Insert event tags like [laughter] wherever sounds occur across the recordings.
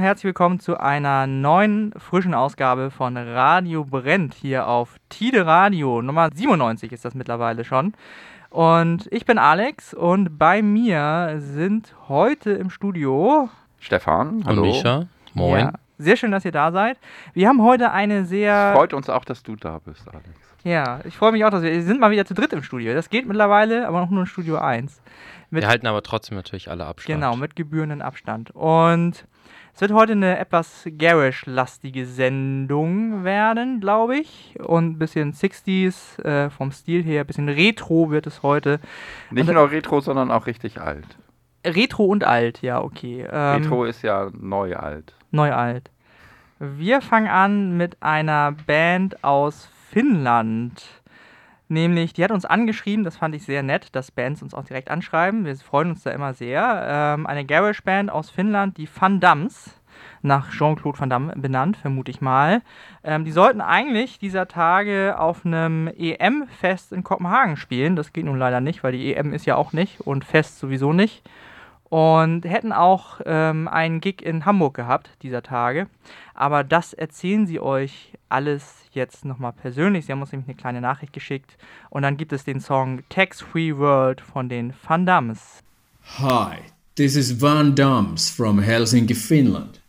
und herzlich willkommen zu einer neuen frischen Ausgabe von Radio Brennt hier auf Tide Radio. Nummer 97 ist das mittlerweile schon. Und ich bin Alex und bei mir sind heute im Studio Stefan, hallo. Und Mischa, moin. Ja, sehr schön, dass ihr da seid. Wir haben heute eine sehr. Freut uns auch, dass du da bist, Alex. Ja, ich freue mich auch, dass wir, wir sind mal wieder zu dritt im Studio. Das geht mittlerweile, aber noch nur in Studio 1. Mit, Wir halten aber trotzdem natürlich alle Abstand. genau, mit gebührenden Abstand. Und es wird heute eine etwas garish-lastige Sendung werden, glaube ich. Und ein bisschen 60s äh, vom Stil her, ein bisschen Retro wird es heute. Nicht Und- nur Retro, sondern auch richtig alt. Retro und alt, ja, okay. Ähm, Retro ist ja neu alt. Neu alt. Wir fangen an mit einer Band aus Finnland. Nämlich, die hat uns angeschrieben, das fand ich sehr nett, dass Bands uns auch direkt anschreiben. Wir freuen uns da immer sehr. Ähm, eine Garage-Band aus Finnland, die Van Dams, nach Jean-Claude Van Damme benannt, vermute ich mal. Ähm, die sollten eigentlich dieser Tage auf einem EM-Fest in Kopenhagen spielen. Das geht nun leider nicht, weil die EM ist ja auch nicht und Fest sowieso nicht. Und hätten auch ähm, einen Gig in Hamburg gehabt dieser Tage. Aber das erzählen sie euch alles jetzt nochmal persönlich. Sie haben uns nämlich eine kleine Nachricht geschickt. Und dann gibt es den Song Tax Free World von den Van Dams. Hi, this is Van Dams from Helsinki, Finland.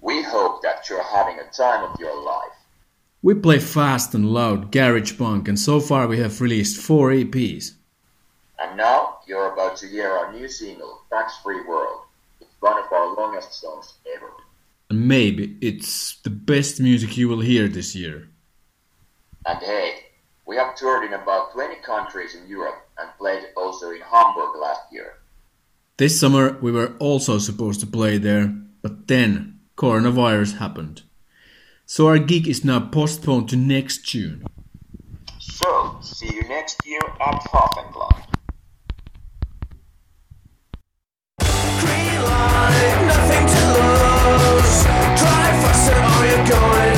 We hope that you're having a time of your life. We play fast and loud garage punk, and so far we have released four EPs. And now you're about to hear our new single, Tax Free World. It's one of our longest songs ever. And maybe it's the best music you will hear this year. And hey, we have toured in about 20 countries in Europe and played also in Hamburg last year. This summer we were also supposed to play there, but then coronavirus happened. So our gig is now postponed to next June. So, see you next year at Hafenklang. Nothing to lose. Drive faster or you're going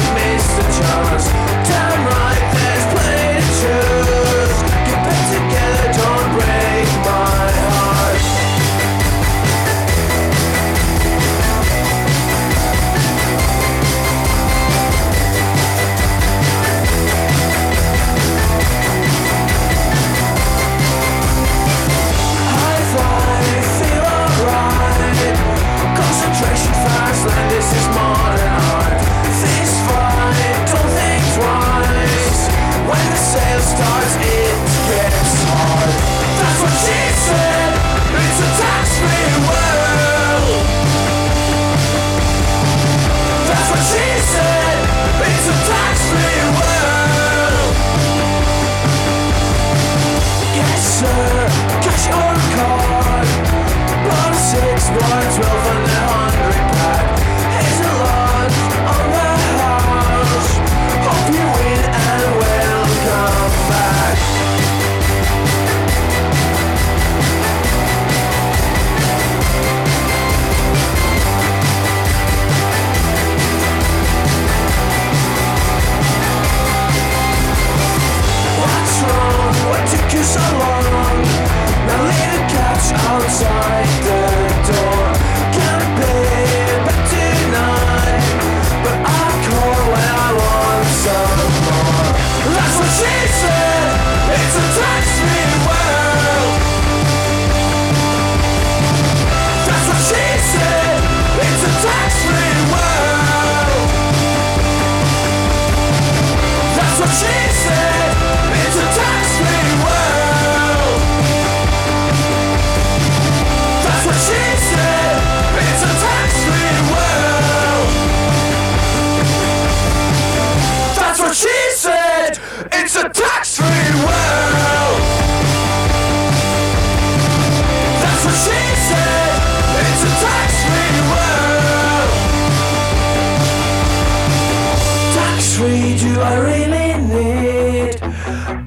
treat you I really need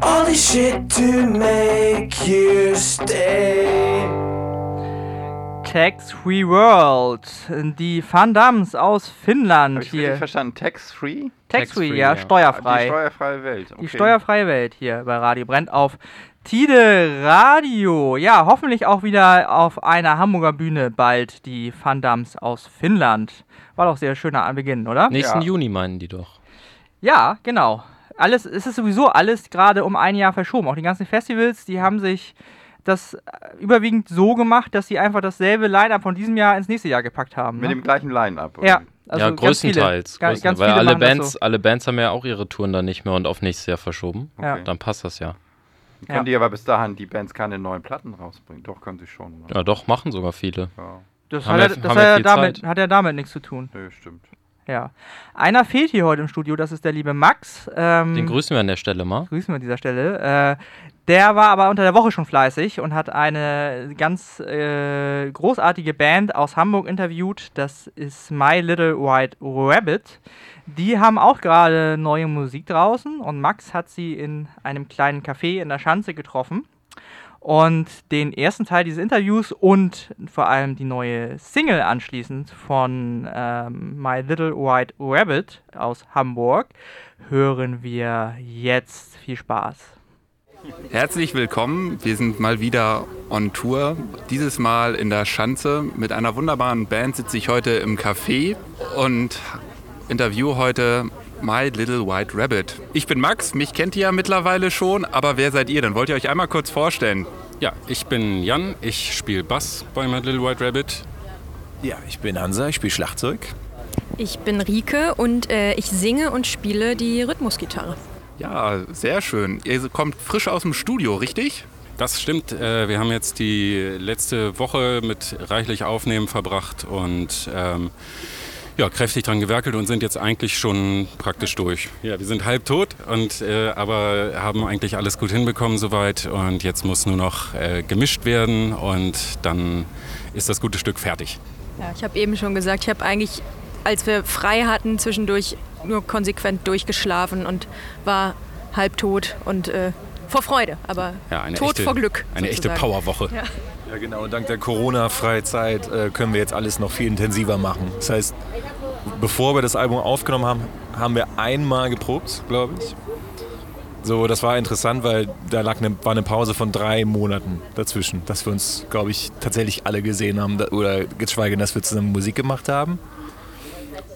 all this shit to make you stay Tax Free World die Van Dams aus Finnland Hab ich hier verstanden Tax Free Tax-free, Free ja, ja, steuerfrei die steuerfreie Welt okay. die steuerfreie Welt hier bei Radio brennt auf Tide Radio. Ja, hoffentlich auch wieder auf einer Hamburger Bühne bald die Fandams aus Finnland. War doch sehr schöner Anbeginn, oder? Nächsten ja. Juni meinen die doch. Ja, genau. Alles, es ist sowieso alles gerade um ein Jahr verschoben. Auch die ganzen Festivals, die haben sich das äh, überwiegend so gemacht, dass sie einfach dasselbe Line-Up von diesem Jahr ins nächste Jahr gepackt haben. Mit ne? dem gleichen Line-Up. oder ja, also ja, ganz größtenteils. Viele, ga- größten- ganz weil viele alle Bands, so. alle Bands haben ja auch ihre Touren dann nicht mehr und auf nächstes Jahr verschoben. Ja. Okay. Dann passt das ja. Ja. Können die aber bis dahin die Bands keine neuen Platten rausbringen? Doch, können sie schon. Ne? Ja, doch, machen sogar viele. Ja. Das, Haben hat, wir- ja, das hat, ja damit, hat ja damit nichts zu tun. Nö, stimmt. Ja. Einer fehlt hier heute im Studio, das ist der liebe Max. Ähm, Den grüßen wir an der Stelle mal. grüßen wir an dieser Stelle. Äh, der war aber unter der Woche schon fleißig und hat eine ganz äh, großartige Band aus Hamburg interviewt. Das ist My Little White Rabbit. Die haben auch gerade neue Musik draußen und Max hat sie in einem kleinen Café in der Schanze getroffen. Und den ersten Teil dieses Interviews und vor allem die neue Single anschließend von ähm, My Little White Rabbit aus Hamburg hören wir jetzt. Viel Spaß. Herzlich willkommen. Wir sind mal wieder on Tour. Dieses Mal in der Schanze. Mit einer wunderbaren Band sitze ich heute im Café und interview heute My Little White Rabbit. Ich bin Max, mich kennt ihr ja mittlerweile schon, aber wer seid ihr denn? Wollt ihr euch einmal kurz vorstellen? Ja, ich bin Jan, ich spiele Bass bei My Little White Rabbit. Ja, ich bin Hansa, ich spiele Schlagzeug. Ich bin Rike und äh, ich singe und spiele die Rhythmusgitarre. Ja, sehr schön. Ihr kommt frisch aus dem Studio, richtig? Das stimmt, äh, wir haben jetzt die letzte Woche mit reichlich Aufnehmen verbracht und ähm, ja, kräftig dran gewerkelt und sind jetzt eigentlich schon praktisch durch. Ja, wir sind halb tot, und, äh, aber haben eigentlich alles gut hinbekommen soweit und jetzt muss nur noch äh, gemischt werden und dann ist das gute Stück fertig. Ja, ich habe eben schon gesagt, ich habe eigentlich, als wir frei hatten, zwischendurch nur konsequent durchgeschlafen und war halb tot und äh, vor Freude, aber Ja, tot echte, vor Glück. Eine echte sozusagen. Powerwoche. Ja. Ja, genau. Und dank der Corona-Freizeit äh, können wir jetzt alles noch viel intensiver machen. Das heißt, bevor wir das Album aufgenommen haben, haben wir einmal geprobt, glaube ich. So, das war interessant, weil da lag eine, war eine Pause von drei Monaten dazwischen, dass wir uns, glaube ich, tatsächlich alle gesehen haben oder geschweige denn, dass wir zusammen Musik gemacht haben.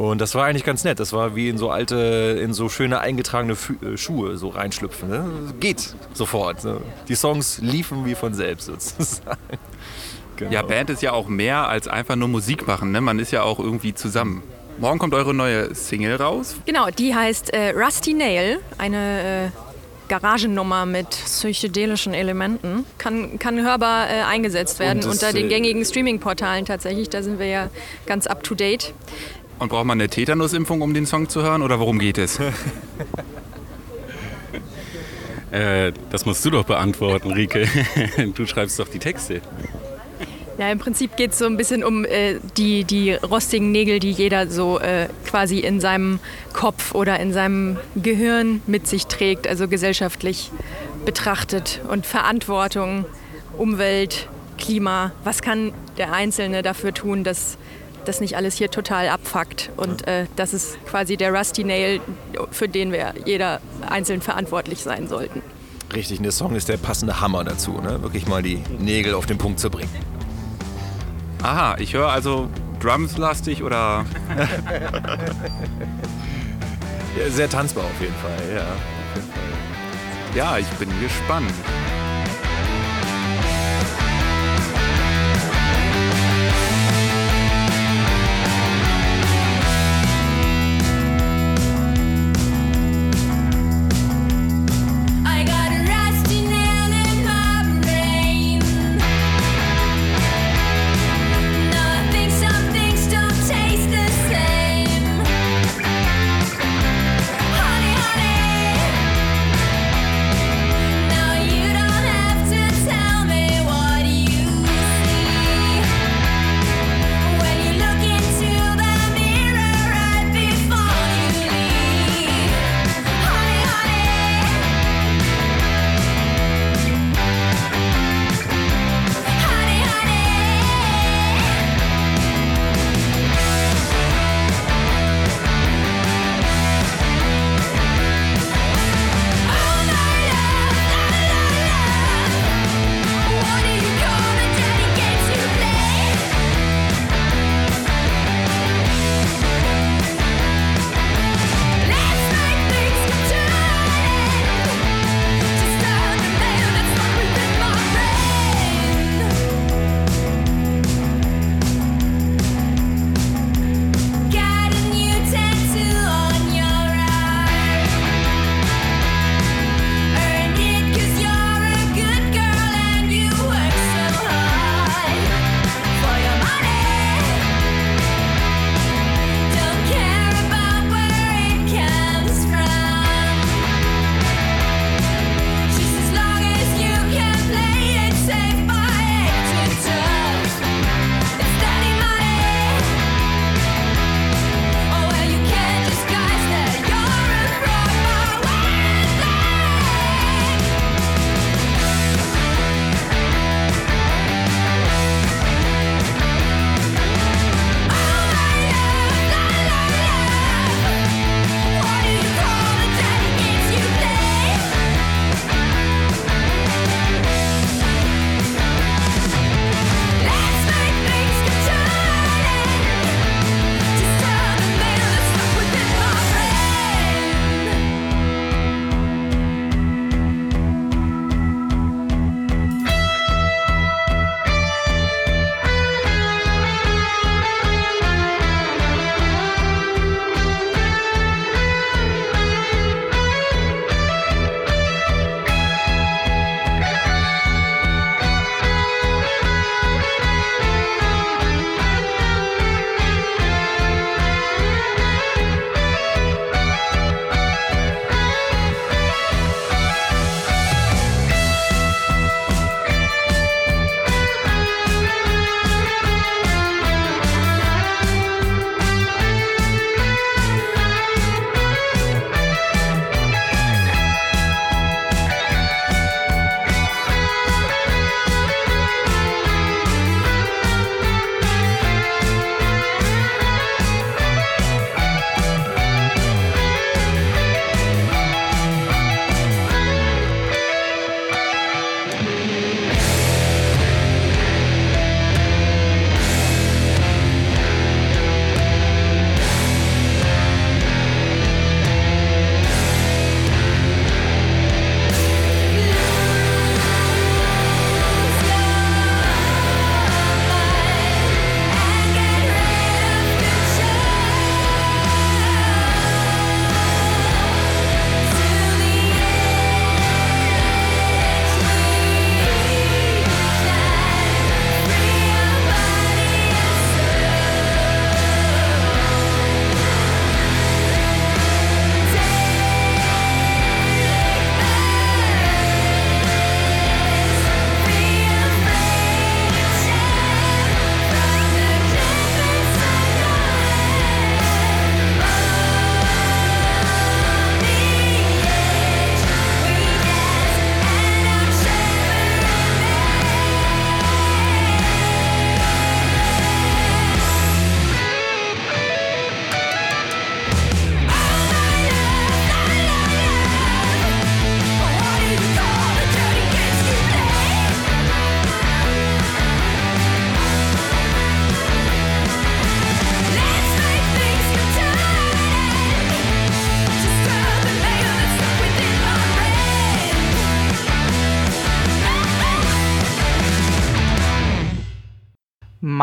Und das war eigentlich ganz nett. Das war wie in so alte, in so schöne eingetragene Fü- äh, Schuhe so reinschlüpfen. Ne? Geht sofort. Ne? Die Songs liefen wie von selbst sozusagen. [laughs] Genau. Ja, Band ist ja auch mehr als einfach nur Musik machen. Ne? Man ist ja auch irgendwie zusammen. Morgen kommt eure neue Single raus. Genau, die heißt äh, Rusty Nail, eine äh, Garagennummer mit psychedelischen Elementen. Kann, kann hörbar äh, eingesetzt werden unter den äh, gängigen Streaming-Portalen tatsächlich. Da sind wir ja ganz up to date. Und braucht man eine Tetanusimpfung, um den Song zu hören? Oder worum geht es? [laughs] Äh, das musst du doch beantworten, Rike. [laughs] Du schreibst doch die Texte. Ja, im Prinzip geht es so ein bisschen um äh, die, die rostigen Nägel, die jeder so äh, quasi in seinem Kopf oder in seinem Gehirn mit sich trägt, also gesellschaftlich betrachtet und Verantwortung, Umwelt, Klima. Was kann der Einzelne dafür tun, dass das nicht alles hier total abfuckt? Und äh, das ist quasi der Rusty Nail, für den wir jeder einzeln verantwortlich sein sollten. Richtig, und der Song ist der passende Hammer dazu, ne? wirklich mal die Nägel auf den Punkt zu bringen. Aha, ich höre also Drums-lastig oder. [laughs] Ja, sehr tanzbar auf jeden Fall, ja. Ja, ich bin gespannt.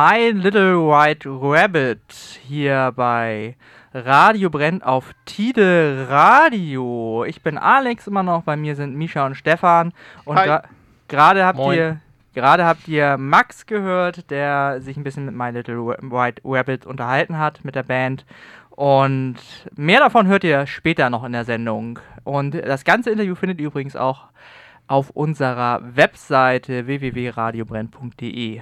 My Little White Rabbit hier bei Radio brennt auf Tide Radio. Ich bin Alex immer noch, bei mir sind Misha und Stefan und gra- gerade habt Moin. ihr gerade habt ihr Max gehört, der sich ein bisschen mit My Little White Rabbit unterhalten hat mit der Band und mehr davon hört ihr später noch in der Sendung. Und das ganze Interview findet ihr übrigens auch auf unserer Webseite www.radiobrenn.de.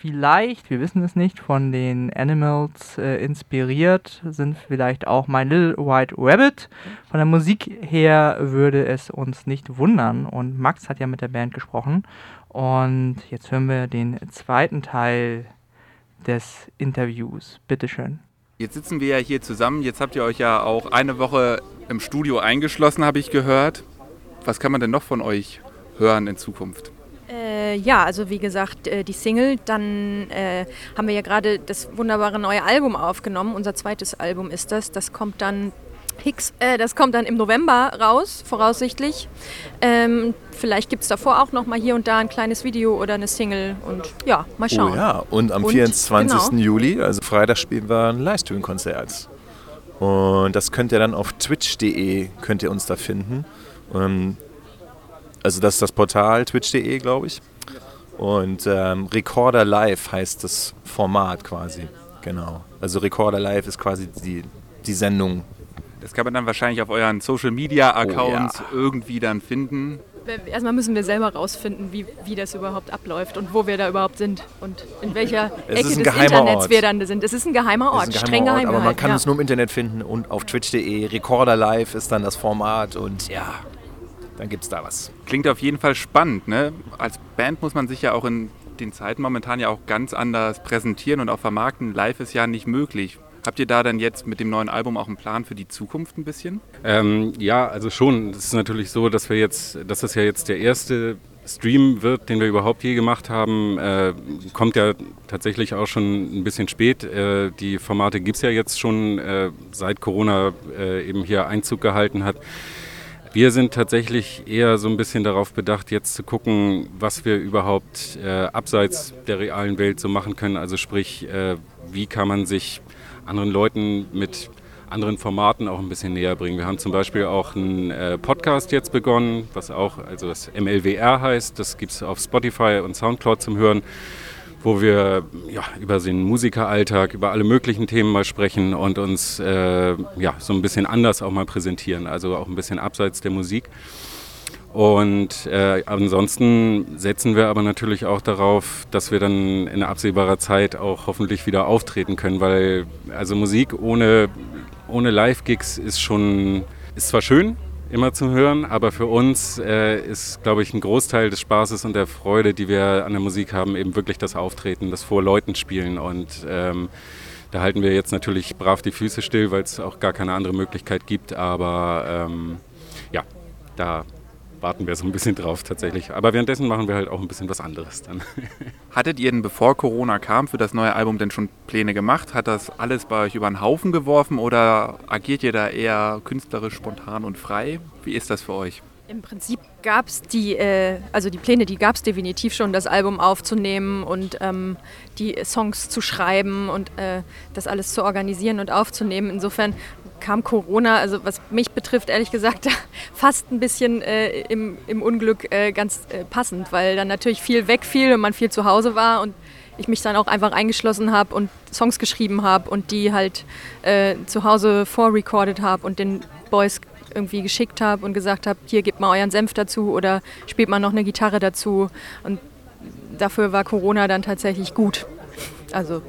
Vielleicht, wir wissen es nicht, von den Animals äh, inspiriert sind vielleicht auch My Little White Rabbit. Von der Musik her würde es uns nicht wundern. Und Max hat ja mit der Band gesprochen. Und jetzt hören wir den zweiten Teil des Interviews. Bitteschön. Jetzt sitzen wir ja hier zusammen. Jetzt habt ihr euch ja auch eine Woche im Studio eingeschlossen, habe ich gehört. Was kann man denn noch von euch hören in Zukunft? Äh, ja, also wie gesagt, äh, die Single, dann äh, haben wir ja gerade das wunderbare neue Album aufgenommen. Unser zweites Album ist das. Das kommt dann Hicks, äh, das kommt dann im November raus, voraussichtlich. Ähm, vielleicht gibt es davor auch noch mal hier und da ein kleines Video oder eine Single und ja, mal schauen. Oh ja, und am Und, 24. genau. Juli, also Freitag, spielen wir ein Livestream-Konzert. Und das könnt ihr dann auf twitch.de, könnt ihr uns da finden. Ähm, also das ist das Portal twitch.de, glaube ich. Und ähm, Recorder Live heißt das Format quasi. Genau. Also Recorder Live ist quasi die, die Sendung. Das kann man dann wahrscheinlich auf euren Social Media Accounts Oh irgendwie dann finden. Erstmal müssen wir selber rausfinden, wie, wie das überhaupt abläuft und wo wir da überhaupt sind und in welcher Es Ecke des Internets Ort. wir dann sind. Es ist ein geheimer Ort, Das ist ein streng geheimer geheim Ort, aber man kann ja. uns nur im Internet finden und auf twitch.de. Recorder Live ist dann das Format und ja, dann gibt es da was. Klingt auf jeden Fall spannend. Ne? Als Band muss man sich ja auch in den Zeiten momentan ja auch ganz anders präsentieren und auch vermarkten. Live ist ja nicht möglich. Habt ihr da dann jetzt mit dem neuen Album auch einen Plan für die Zukunft ein bisschen? Ähm, ja, also schon. Es ist natürlich so, dass wir jetzt, dass das ja jetzt der erste Stream wird, den wir überhaupt je gemacht haben. Äh, kommt ja tatsächlich auch schon ein bisschen spät. Äh, die Formate gibt es ja jetzt schon, äh, seit Corona äh, eben hier Einzug gehalten hat. Wir sind tatsächlich eher so ein bisschen darauf bedacht, jetzt zu gucken, was wir überhaupt äh, abseits der realen Welt so machen können. Also sprich, äh, wie kann man sich anderen Leuten mit anderen Formaten auch ein bisschen näher bringen. Wir haben zum Beispiel auch einen äh, Podcast jetzt begonnen, was auch, also das MLWR heißt. Das gibt es auf Spotify und Soundcloud zum Hören, wo wir ja, über den Musikeralltag, über alle möglichen Themen mal sprechen und uns äh, ja, so ein bisschen anders auch mal präsentieren, also auch ein bisschen abseits der Musik. Und äh, ansonsten setzen wir aber natürlich auch darauf, dass wir dann in absehbarer Zeit auch hoffentlich wieder auftreten können, weil also Musik ohne, ohne Live-Gigs ist schon, ist zwar schön, immer zu hören, aber für uns äh, ist, glaube ich, ein Großteil des Spaßes und der Freude, die wir an der Musik haben, eben wirklich das Auftreten, das vor Leuten spielen. Und ähm, da halten wir jetzt natürlich brav die Füße still, weil es auch gar keine andere Möglichkeit gibt, aber ähm, ja, da warten wir so ein bisschen drauf tatsächlich. Aber währenddessen machen wir halt auch ein bisschen was anderes dann. [laughs] Hattet ihr denn, bevor Corona kam, für das neue Album denn schon Pläne gemacht? Hat das alles bei euch über den Haufen geworfen oder agiert ihr da eher künstlerisch, spontan und frei? Wie ist das für euch? Im Prinzip gab es die, äh, also die Pläne, die gab es definitiv schon, das Album aufzunehmen und ähm, die Songs zu schreiben und äh, das alles zu organisieren und aufzunehmen. Insofern kam Corona, also was mich betrifft, ehrlich gesagt, [laughs] fast ein bisschen äh, im, im Unglück äh, ganz äh, passend, weil dann natürlich viel wegfiel und man viel zu Hause war und ich mich dann auch einfach eingeschlossen habe und Songs geschrieben habe und die halt äh, zu Hause vorrecorded habe und den Boys irgendwie geschickt habe und gesagt habe, hier gebt mal euren Senf dazu oder spielt mal noch eine Gitarre dazu. Und dafür war Corona dann tatsächlich gut. Also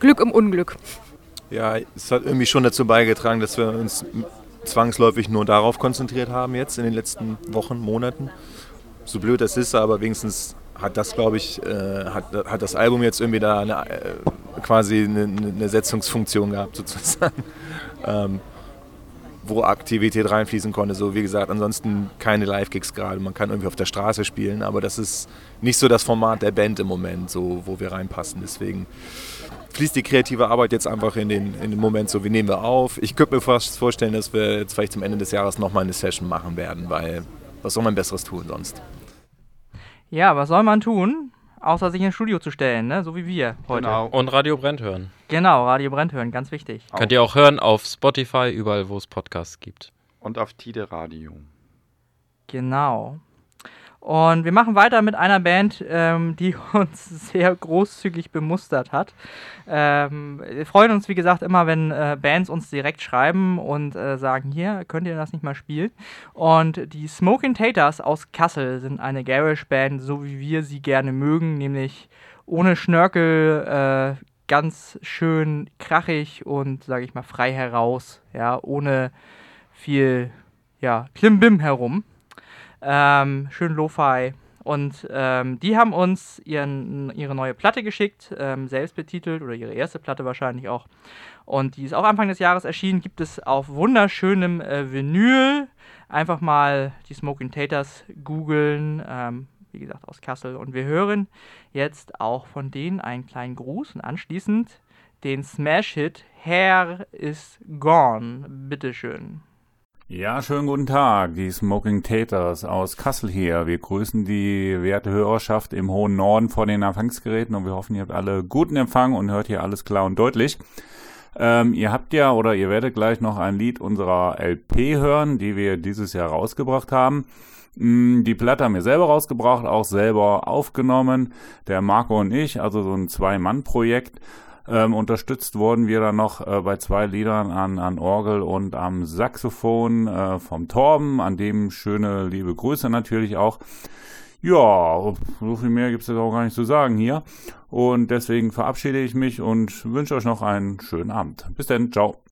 Glück im Unglück. Ja, es hat irgendwie schon dazu beigetragen, dass wir uns zwangsläufig nur darauf konzentriert haben jetzt in den letzten Wochen, Monaten. So blöd das ist, aber wenigstens hat das, glaube ich, äh, hat, hat das Album jetzt irgendwie da eine, äh, quasi eine, eine Setzungsfunktion gehabt sozusagen, [laughs] ähm, wo Aktivität reinfließen konnte. So wie gesagt, ansonsten keine Live-Gigs gerade. Man kann irgendwie auf der Straße spielen, aber das ist nicht so das Format der Band im Moment, so wo wir reinpassen. Deswegen fließt die kreative Arbeit jetzt einfach in den, in den Moment so, wie nehmen wir auf. Ich könnte mir fast vorstellen, dass wir jetzt vielleicht zum Ende des Jahres nochmal eine Session machen werden, weil was soll man Besseres tun sonst? Ja, was soll man tun? außer sich ins Studio zu stellen, ne? so wie wir heute. Genau. Und Radio Brennt hören. Genau, Radio Brennt hören, ganz wichtig. Könnt ihr auch hören auf Spotify, überall wo es Podcasts gibt. Und auf Tide Radio. Genau. Und wir machen weiter mit einer Band, ähm, die [laughs] uns sehr großzügig bemustert hat. Ähm, wir freuen uns, wie gesagt, immer, wenn äh, Bands uns direkt schreiben und äh, sagen, hier, könnt ihr das nicht mal spielen? Und die Smoking Taters aus Kassel sind eine Garage-Band, so wie wir sie gerne mögen, nämlich ohne Schnörkel, äh, ganz schön krachig und, sage ich mal, frei heraus, ja, ohne viel, ja, Klimbim herum. Ähm, schön Lo-Fi. Und ähm, die haben uns ihren, ihre neue Platte geschickt, ähm, selbst betitelt, oder ihre erste Platte wahrscheinlich auch. Und die ist auch Anfang des Jahres erschienen, gibt es auf wunderschönem äh, Vinyl. Einfach mal die Smoking Taters googeln, ähm, wie gesagt aus Kassel. Und wir hören jetzt auch von denen einen kleinen Gruß und anschließend den Smash-Hit Hair is Gone. Bitteschön. Ja, schönen guten Tag, die Smoking Taters aus Kassel hier. Wir grüßen die werte Hörerschaft im hohen Norden vor den Empfangsgeräten und wir hoffen, ihr habt alle guten Empfang und hört hier alles klar und deutlich. Ähm, ihr habt ja oder ihr werdet gleich noch ein Lied unserer LP hören, die wir dieses Jahr rausgebracht haben. Mm, Die Platte haben wir selber rausgebracht, auch selber aufgenommen. Der Marco und ich, also so ein Zwei-Mann-Projekt. Ähm, unterstützt wurden wir dann noch äh, bei zwei Liedern an, an Orgel und am Saxophon äh, vom Torben, an dem schöne liebe Grüße natürlich auch. Ja, so viel mehr gibt's jetzt auch gar nicht zu sagen hier. Und deswegen verabschiede ich mich und wünsche euch noch einen schönen Abend. Bis dann, ciao.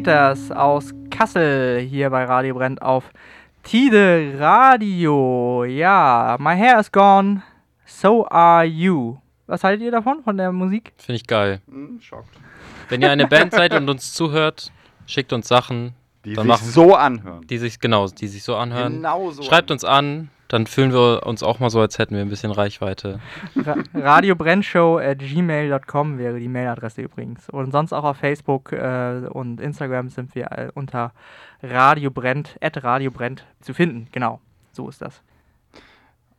Taters aus Kassel hier bei Radio Brennt auf Tide Radio. Ja, my hair is gone, so are you. Was haltet ihr davon, von der Musik? Finde ich geil. Hm, schockt. Wenn ihr eine Band seid und uns zuhört, schickt uns Sachen. Die dann sich machen, so anhören. Die sich, genau, die sich so anhören. Genau so Schreibt uns an, dann fühlen wir uns auch mal so, als hätten wir ein bisschen Reichweite. Ra Radiobrennshow at gmail.com wäre die Mailadresse übrigens. Und sonst auch auf Facebook äh, und Instagram sind wir äh, unter Radio Brennt, at Radio Brennt zu finden. Genau, so ist das.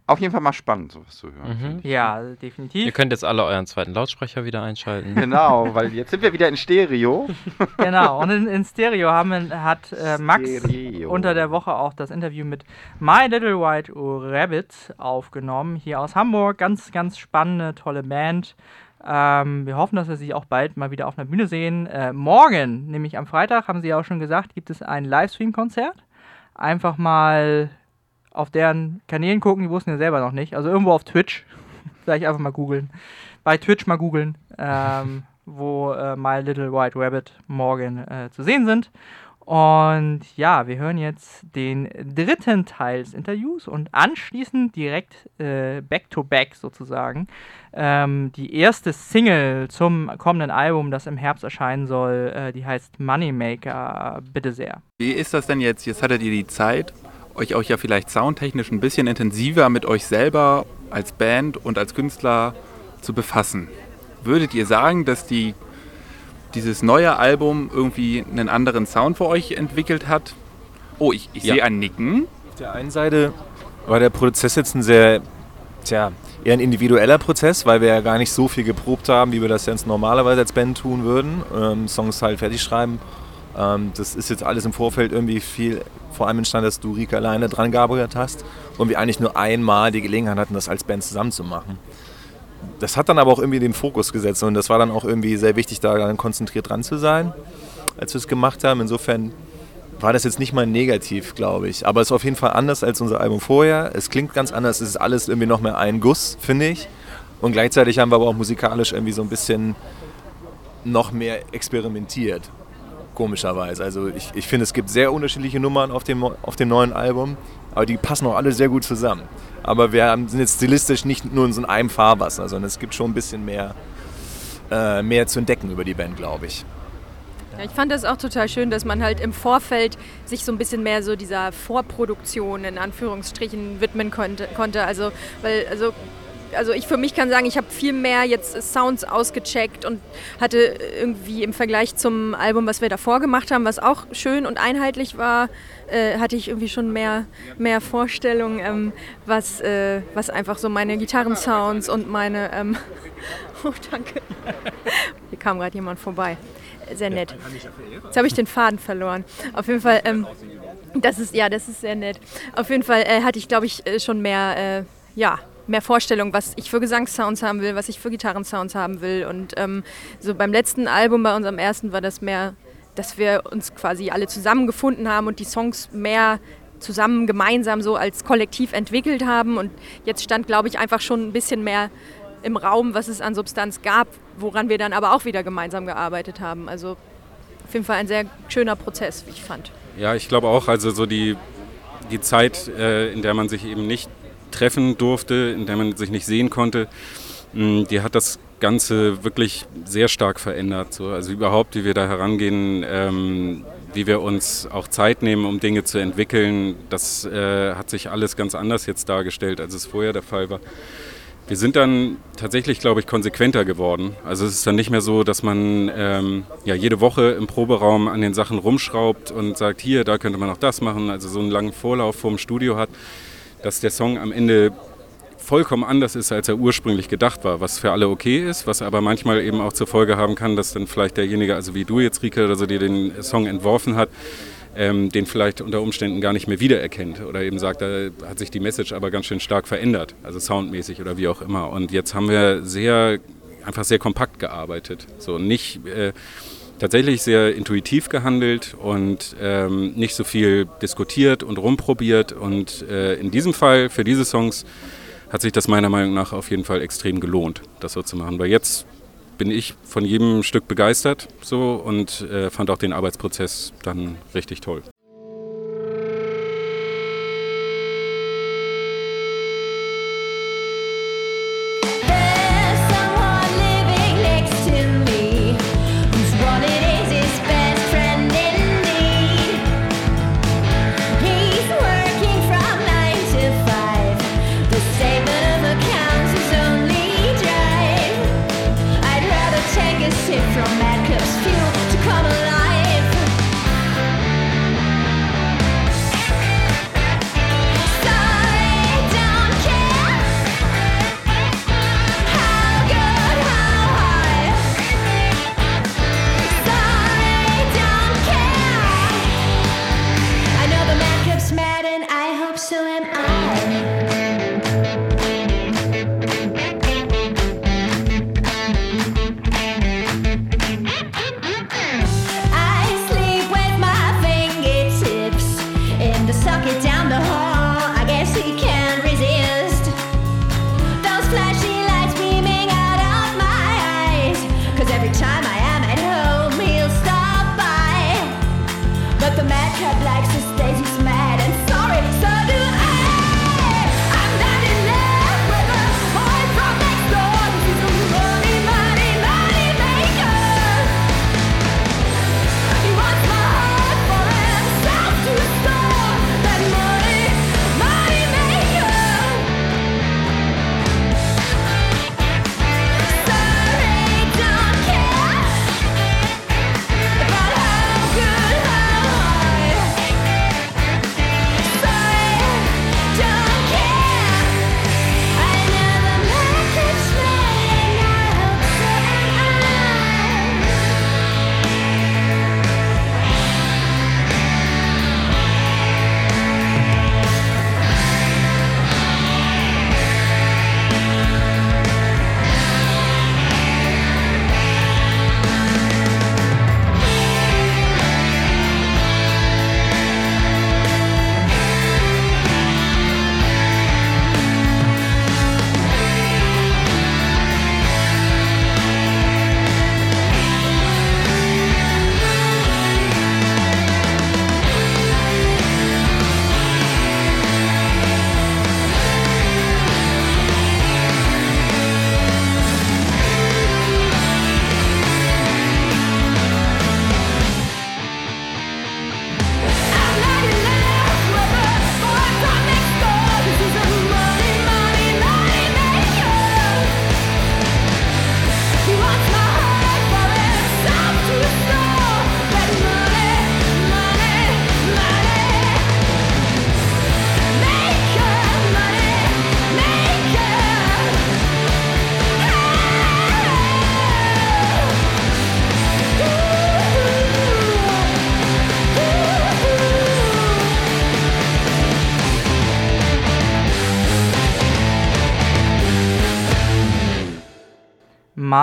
Auf jeden Fall mal spannend, sowas zu hören. Mhm. Ja, definitiv. Ihr könnt jetzt alle euren zweiten Lautsprecher wieder einschalten. [laughs] Genau, weil jetzt sind wir wieder in Stereo. [laughs] Genau, und in, in Stereo haben, hat äh, Max Stereo. unter der Woche auch das Interview mit My Little White Rabbit aufgenommen, hier aus Hamburg. Ganz, ganz spannende, tolle Band. Ähm, wir hoffen, dass wir sie auch bald mal wieder auf einer Bühne sehen. Äh, morgen, nämlich am Freitag, haben sie ja auch schon gesagt, gibt es ein Livestream-Konzert. Einfach mal auf deren Kanälen gucken, die wussten ja selber noch nicht. Also irgendwo auf Twitch. [laughs] Vielleicht einfach mal googeln. Bei Twitch mal googeln, ähm, [laughs] wo äh, My Little White Rabbit morgen äh, zu sehen sind. Und ja, wir hören jetzt den dritten Teil des Interviews und anschließend direkt äh, back to back sozusagen ähm, die erste Single zum kommenden Album, das im Herbst erscheinen soll. Äh, die heißt Moneymaker. Bitte sehr. Wie ist das denn jetzt? Jetzt hattet ihr die Zeit, euch auch ja vielleicht soundtechnisch ein bisschen intensiver mit euch selber als Band und als Künstler zu befassen. Würdet ihr sagen, dass die, dieses neue Album irgendwie einen anderen Sound für euch entwickelt hat? Oh, ich, ich Ja. sehe ein Nicken. Auf der einen Seite war der Prozess jetzt ein sehr, tja, eher ein individueller Prozess, weil wir ja gar nicht so viel geprobt haben, wie wir das jetzt normalerweise als Band tun würden. Ähm, Songs halt fertig schreiben. Ähm, das ist jetzt alles im Vorfeld irgendwie viel, vor allem entstanden, dass du Rika alleine dran gearbeitet hast und wir eigentlich nur einmal die Gelegenheit hatten, das als Band zusammen zu machen. Das hat dann aber auch irgendwie den Fokus gesetzt und das war dann auch irgendwie sehr wichtig, da dann konzentriert dran zu sein, als wir es gemacht haben. Insofern war das jetzt nicht mal negativ, glaube ich. Aber es ist auf jeden Fall anders als unser Album vorher. Es klingt ganz anders. Es ist alles irgendwie noch mehr ein Guss, finde ich. Und gleichzeitig haben wir aber auch musikalisch irgendwie so ein bisschen noch mehr experimentiert. Komischerweise. Also ich, ich finde, es gibt sehr unterschiedliche Nummern auf dem, auf dem neuen Album, aber die passen auch alle sehr gut zusammen. Aber wir sind jetzt stilistisch nicht nur in so einem Fahrwasser, sondern es gibt schon ein bisschen mehr, äh, mehr zu entdecken über die Band, glaube ich. Ja, ich fand das auch total schön, dass man halt im Vorfeld sich so ein bisschen mehr so dieser Vorproduktion in Anführungsstrichen widmen konnte. konnte. Also, weil, also, also ich für mich kann sagen, ich habe viel mehr jetzt Sounds ausgecheckt und hatte irgendwie im Vergleich zum Album, was wir davor gemacht haben, was auch schön und einheitlich war, äh, hatte ich irgendwie schon mehr, mehr Vorstellung, ähm, was, äh, was einfach so meine Gitarrensounds und meine... Ähm, [laughs] oh, danke. Hier kam gerade jemand vorbei. Sehr nett. Jetzt habe ich den Faden verloren. Auf jeden Fall, ähm, das ist ja, das ist sehr nett. Auf jeden Fall äh, hatte ich, glaube ich, äh, schon mehr, äh, ja, mehr Vorstellung, was ich für Gesangssounds haben will, was ich für Gitarrensounds haben will. Und ähm, so beim letzten Album, bei unserem ersten, war das mehr, dass wir uns quasi alle zusammengefunden haben und die Songs mehr zusammen gemeinsam so als Kollektiv entwickelt haben. Und jetzt stand, glaube ich, einfach schon ein bisschen mehr im Raum, was es an Substanz gab, woran wir dann aber auch wieder gemeinsam gearbeitet haben. Also auf jeden Fall ein sehr schöner Prozess, wie ich fand. Ja, ich glaube auch, also so die, die Zeit, äh, in der man sich eben nicht treffen durfte, in der man sich nicht sehen konnte, mh, die hat das Ganze wirklich sehr stark verändert. So. Also überhaupt, wie wir da herangehen, ähm, wie wir uns auch Zeit nehmen, um Dinge zu entwickeln, das äh, hat sich alles ganz anders jetzt dargestellt, als es vorher der Fall war. Wir sind dann tatsächlich, glaube ich, konsequenter geworden. Also es ist dann nicht mehr so, dass man ähm, ja, jede Woche im Proberaum an den Sachen rumschraubt und sagt, hier, da könnte man noch das machen, also so einen langen Vorlauf vorm Studio hat, dass der Song am Ende vollkommen anders ist, als er ursprünglich gedacht war, was für alle okay ist, was aber manchmal eben auch zur Folge haben kann, dass dann vielleicht derjenige, also wie du jetzt, Rike, oder so, die den Song entworfen hat, ähm, den vielleicht unter Umständen gar nicht mehr wiedererkennt oder eben sagt, da hat sich die Message aber ganz schön stark verändert, also soundmäßig oder wie auch immer. Und jetzt haben wir sehr, einfach sehr kompakt gearbeitet, so nicht äh, tatsächlich sehr intuitiv gehandelt und ähm, nicht so viel diskutiert und rumprobiert. Und äh, in diesem Fall, für diese Songs, hat sich das meiner Meinung nach auf jeden Fall extrem gelohnt, das so zu machen. Weil jetzt bin ich von jedem Stück begeistert so und äh, fand auch den Arbeitsprozess dann richtig toll.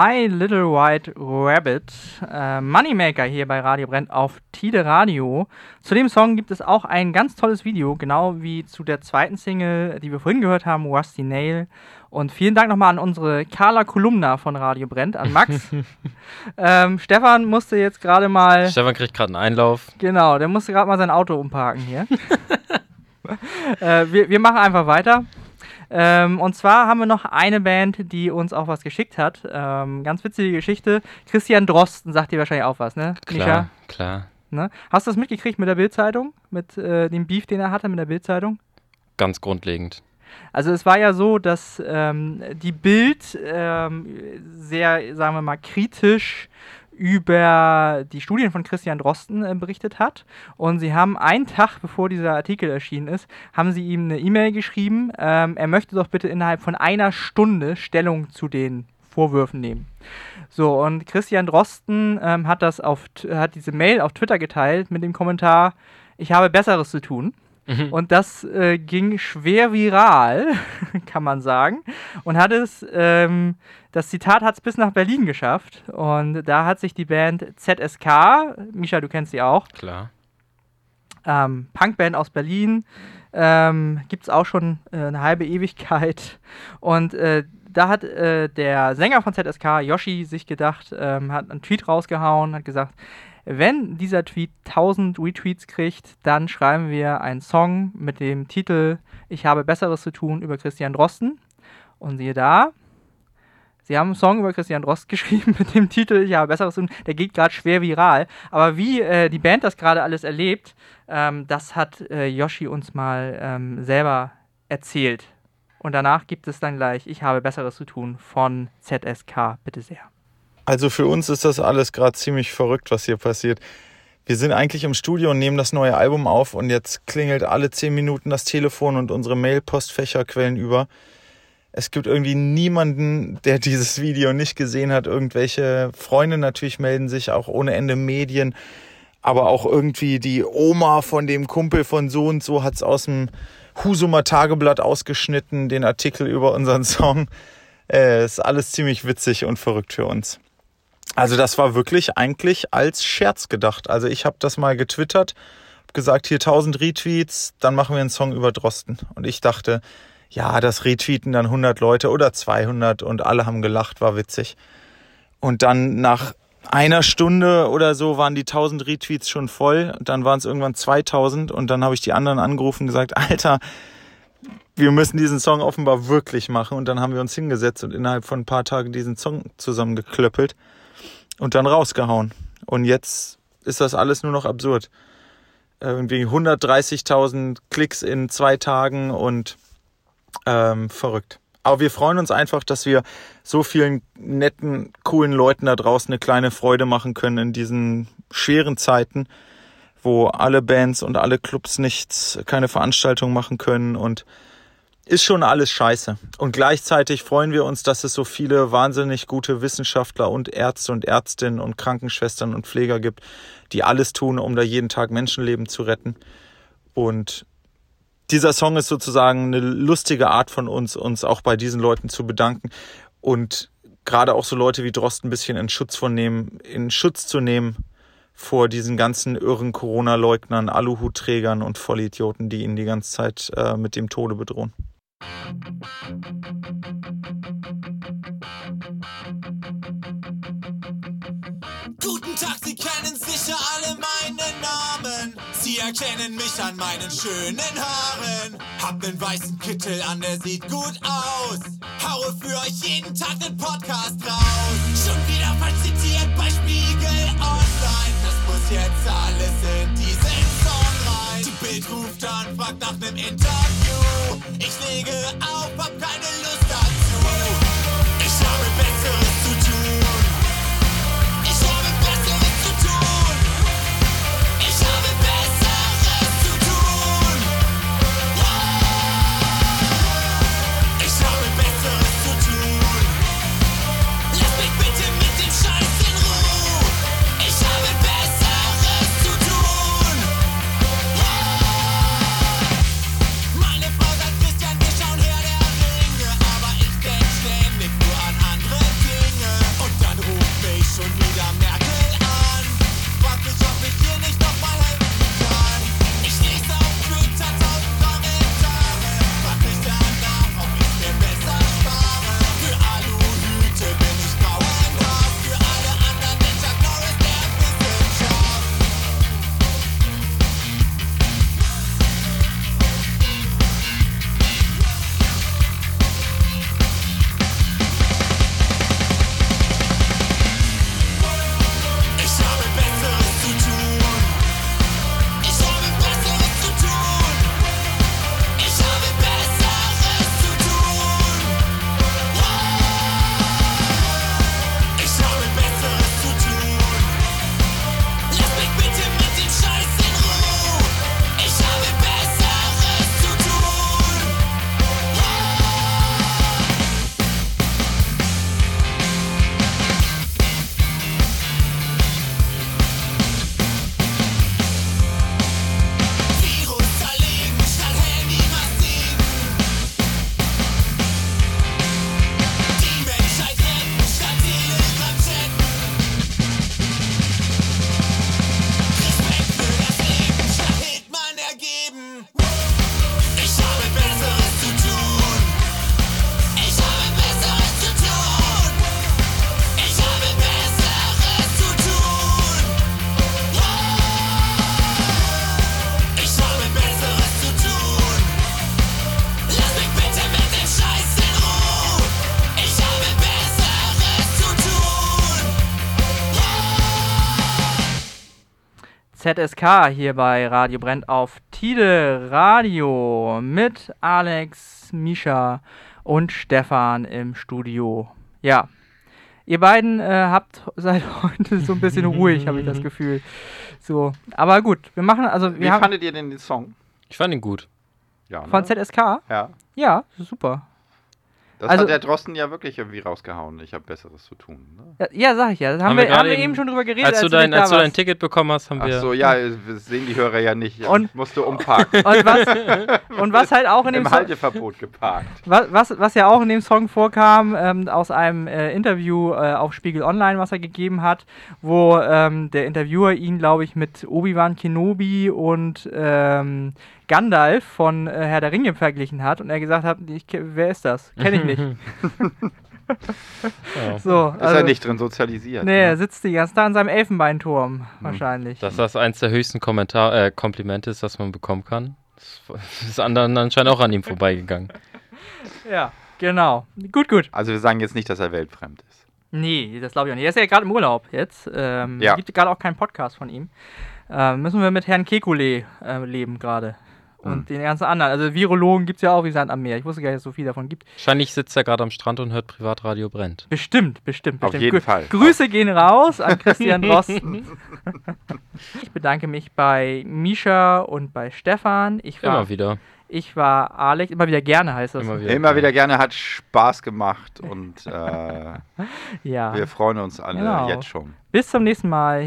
My Little White Rabbit, äh, Moneymaker hier bei Radio Brennt auf Tide Radio. Zu dem Song gibt es auch ein ganz tolles Video, genau wie zu der zweiten Single, die wir vorhin gehört haben, Rusty Nail. Und vielen Dank nochmal an unsere Carla Kolumna von Radio Brennt, an Max. [laughs] ähm, Stefan musste jetzt gerade mal. Stefan kriegt gerade einen Einlauf. Genau, der musste gerade mal sein Auto umparken hier. [laughs] äh, wir, wir machen einfach weiter. Ähm, und zwar haben wir noch eine Band, die uns auch was geschickt hat. Ähm, ganz witzige Geschichte. Christian Drosten sagt dir wahrscheinlich auch was, ne? Klar, klar. Ne? Hast du das mitgekriegt mit der Bildzeitung? Mit äh, dem Beef, den er hatte mit der Bildzeitung? Ganz grundlegend. Also es war ja so, dass ähm, die Bild ähm, sehr, sagen wir mal, kritisch über die Studien von Christian Drosten äh, berichtet hat. Und sie haben einen Tag, bevor dieser Artikel erschienen ist, haben sie ihm eine E-Mail geschrieben, ähm, er möchte doch bitte innerhalb von einer Stunde Stellung zu den Vorwürfen nehmen. So, und Christian Drosten ähm, hat das auf, hat diese Mail auf Twitter geteilt mit dem Kommentar, ich habe Besseres zu tun. Und das äh, ging schwer viral, [laughs] kann man sagen. Und hat es, ähm, das Zitat hat es bis nach Berlin geschafft. Und da hat sich die Band ZSK, Misha, du kennst sie auch, Klar. ähm, Punkband aus Berlin, ähm, gibt es auch schon äh, eine halbe Ewigkeit. Und äh, da hat äh, der Sänger von ZSK, Yoshi, sich gedacht, ähm, hat einen Tweet rausgehauen, hat gesagt, wenn dieser Tweet 1000 Retweets kriegt, dann schreiben wir einen Song mit dem Titel Ich habe Besseres zu tun über Christian Drosten. Und siehe da, sie haben einen Song über Christian Drosten [laughs] geschrieben mit dem Titel Ich habe Besseres zu tun. Der geht gerade schwer viral. Aber wie äh, die Band das gerade alles erlebt, ähm, das hat äh, Yoshi uns mal ähm, selber erzählt. Und danach gibt es dann gleich Ich habe Besseres zu tun von ZSK. Bitte sehr. Also für uns ist das alles gerade ziemlich verrückt, was hier passiert. Wir sind eigentlich im Studio und nehmen das neue Album auf und jetzt klingelt alle zehn Minuten das Telefon und unsere Mail-Postfächer quellen über. Es gibt irgendwie niemanden, der dieses Video nicht gesehen hat. Irgendwelche Freunde natürlich melden sich, auch ohne Ende Medien. Aber auch irgendwie die Oma von dem Kumpel von so und so hat es aus dem Husumer Tageblatt ausgeschnitten, den Artikel über unseren [laughs] Song. Äh, ist alles ziemlich witzig und verrückt für uns. Also das war wirklich eigentlich als Scherz gedacht. Also ich habe das mal getwittert, gesagt, hier 1000 Retweets, dann machen wir einen Song über Drosten. Und ich dachte, ja, das retweeten dann 100 Leute oder 200 und alle haben gelacht, war witzig. Und dann nach einer Stunde oder so waren die 1000 Retweets schon voll. Dann waren es irgendwann 2000 und dann habe ich die anderen angerufen und gesagt, Alter, wir müssen diesen Song offenbar wirklich machen. Und dann haben wir uns hingesetzt und innerhalb von ein paar Tagen diesen Song zusammengeklöppelt und dann rausgehauen. Und jetzt ist das alles nur noch absurd. Irgendwie 130.000 Klicks in zwei Tagen und ähm, verrückt. Aber wir freuen uns einfach, dass wir so vielen netten, coolen Leuten da draußen eine kleine Freude machen können in diesen schweren Zeiten, wo alle Bands und alle Clubs nichts, keine Veranstaltungen machen können und ist schon alles scheiße. Und gleichzeitig freuen wir uns, dass es so viele wahnsinnig gute Wissenschaftler und Ärzte und Ärztinnen und Krankenschwestern und Pfleger gibt, die alles tun, um da jeden Tag Menschenleben zu retten. Und dieser Song ist sozusagen eine lustige Art von uns, uns auch bei diesen Leuten zu bedanken und gerade auch so Leute wie Drost ein bisschen in Schutz von nehmen, in Schutz zu nehmen vor diesen ganzen irren Corona-Leugnern, Aluhutträgern und Vollidioten, die ihn die ganze Zeit äh, mit dem Tode bedrohen. Guten Tag, Sie kennen sicher alle meinen Namen. Sie erkennen mich an meinen schönen Haaren. Hab nen weißen Kittel an, der sieht gut aus. Haue für euch jeden Tag nen Podcast raus. Schon wieder verzitiert bei Spiegel Online. Das muss jetzt alles in diesen Bild ruft an, fragt nach nem Interview. Ich lege auf, hab keine Lust dazu. ZSK hier bei Radio Brennt auf Tide Radio mit Alex, Misha und Stefan im Studio. Ja, ihr beiden äh, habt [laughs] seit heute so ein bisschen ruhig, habe ich das [laughs] Gefühl. So, aber gut, wir machen also wir Wie haben fandet ihr denn den Song? Ich fand ihn gut. Ja, von ne? ZSK. Ja. Ja, super. Das Also- hat der Drosten ja wirklich irgendwie rausgehauen. Ich habe Besseres zu tun. Ne? Ja, sag ich ja. Das haben, wir, haben wir eben schon drüber geredet. Als, du dein, als du dein. Ticket bekommen hast, haben Ach wir. so, ja, das sehen die Hörer ja nicht. Und- Ich musste umparken. [laughs] Und was, [laughs] und was halt auch in dem Im Song- Halteverbot geparkt. Was, was, was ja auch in dem Song vorkam, ähm, aus einem äh, Interview äh, auf Spiegel Online, was er gegeben hat, wo ähm, der Interviewer ihn, glaube ich, mit Obi-Wan Kenobi und ähm, Gandalf von äh, Herr der Ringe verglichen hat und er gesagt hat, ich, wer ist das? Kenne ich nicht. Ja. [laughs] So, Ist er nicht drin sozialisiert? Nee, ne? er sitzt die ganze Zeit an seinem Elfenbeinturm, wahrscheinlich. Dass das eins der höchsten Kommentar äh, Komplimente ist, das man bekommen kann. Das [laughs] ist anderen anscheinend auch an ihm vorbeigegangen. [laughs] Ja, genau. Gut, gut. Also wir sagen jetzt nicht, dass er weltfremd ist. Nee, das glaube ich auch nicht. Er ist ja gerade im Urlaub jetzt. Ähm, Ja. Gibt gerade auch keinen Podcast von ihm. Ähm, müssen wir mit Herrn Kekulé äh, leben gerade. Und Hm. den ganzen anderen. Also Virologen gibt es ja auch wie Sand am Meer. Ich wusste gar nicht, dass es so viel davon gibt. Wahrscheinlich sitzt er gerade am Strand und hört Privatradio brennt. Bestimmt, bestimmt, Auf bestimmt. jeden Grü- Fall. Grüße gehen raus an [laughs] Christian Drosten. [laughs] ich bedanke mich bei Misha und bei Stefan. Ich war, Immer wieder. Ich war Alex, immer wieder gerne heißt das. Immer wieder. Immer wieder gerne, hat Spaß gemacht und äh, [laughs] Ja. wir freuen uns alle Genau. jetzt schon. Bis zum nächsten Mal.